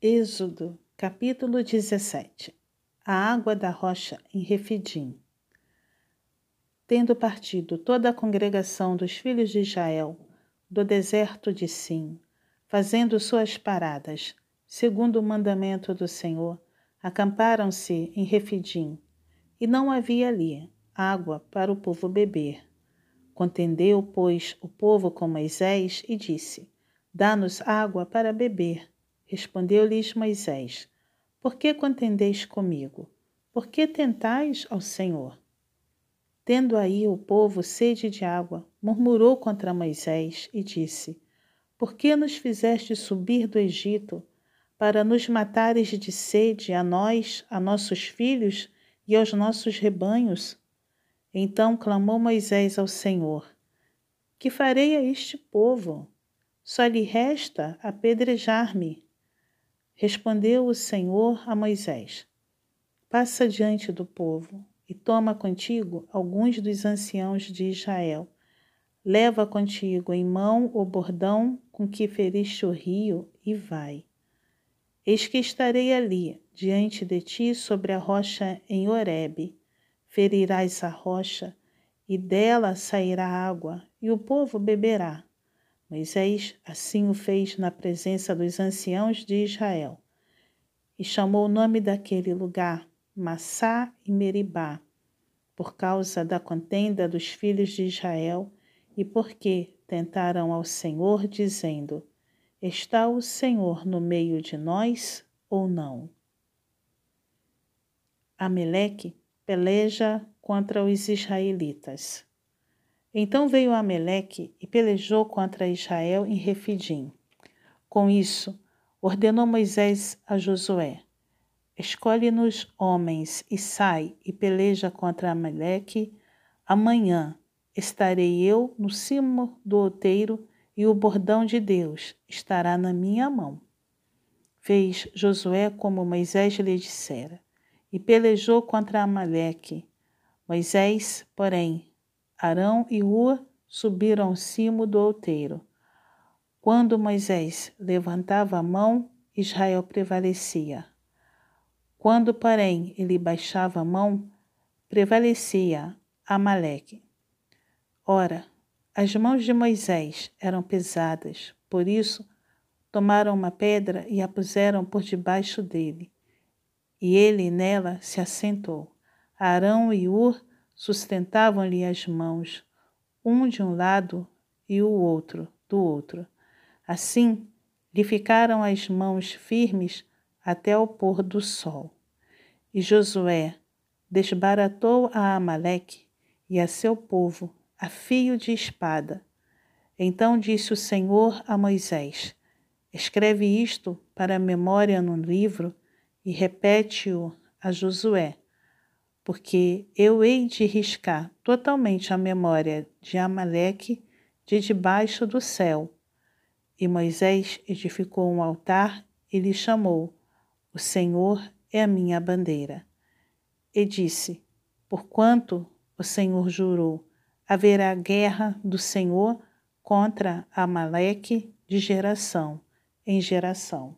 Êxodo, capítulo 17 A água da rocha em Refidim. Tendo partido toda a congregação dos filhos de Israel do deserto de Sim, fazendo suas paradas, segundo o mandamento do Senhor, acamparam-se em Refidim, e não havia ali água para o povo beber. Contendeu, pois, o povo com Moisés e disse: Dá-nos água para beber. Respondeu-lhes Moisés: Por que contendeis comigo? Por que tentais ao Senhor? Tendo aí o povo sede de água, murmurou contra Moisés e disse: Por que nos fizeste subir do Egito para nos matares de sede a nós, a nossos filhos e aos nossos rebanhos? Então clamou Moisés ao Senhor: Que farei a este povo? Só lhe resta apedrejar-me. Respondeu o Senhor a Moisés: Passa diante do povo e toma contigo alguns dos anciãos de Israel. Leva contigo em mão o bordão com que feriste o rio e vai. Eis que estarei ali, diante de ti, sobre a rocha em Horebe. Ferirás a rocha, e dela sairá água, e o povo beberá. Moisés assim o fez na presença dos anciãos de Israel. E chamou o nome daquele lugar Massá e Meribá, por causa da contenda dos filhos de Israel e porque tentaram ao Senhor, dizendo: Está o Senhor no meio de nós ou não? Ameleque peleja contra os israelitas. Então veio Ameleque e pelejou contra Israel em Refidim. Com isso, ordenou Moisés a Josué: Escolhe-nos homens e sai e peleja contra Ameleque. Amanhã estarei eu no cimo do outeiro e o bordão de Deus estará na minha mão. Fez Josué como Moisés lhe dissera e pelejou contra Amaleque. Moisés, porém, Arão e Ua subiram ao cimo do outeiro. Quando Moisés levantava a mão, Israel prevalecia. Quando, porém, ele baixava a mão, prevalecia Amaleque. Ora, as mãos de Moisés eram pesadas, por isso tomaram uma pedra e a puseram por debaixo dele, e ele nela se assentou. Arão e Ur sustentavam-lhe as mãos, um de um lado e o outro do outro. Assim, lhe ficaram as mãos firmes até o pôr do sol. E Josué desbaratou a Amaleque e a seu povo a fio de espada. Então disse o Senhor a Moisés: Escreve isto para a memória no livro e repete-o a Josué porque eu hei de riscar totalmente a memória de Amaleque de debaixo do céu. E Moisés edificou um altar e lhe chamou: O Senhor é a minha bandeira. E disse: Porquanto o Senhor jurou, haverá guerra do Senhor contra Amaleque de geração em geração.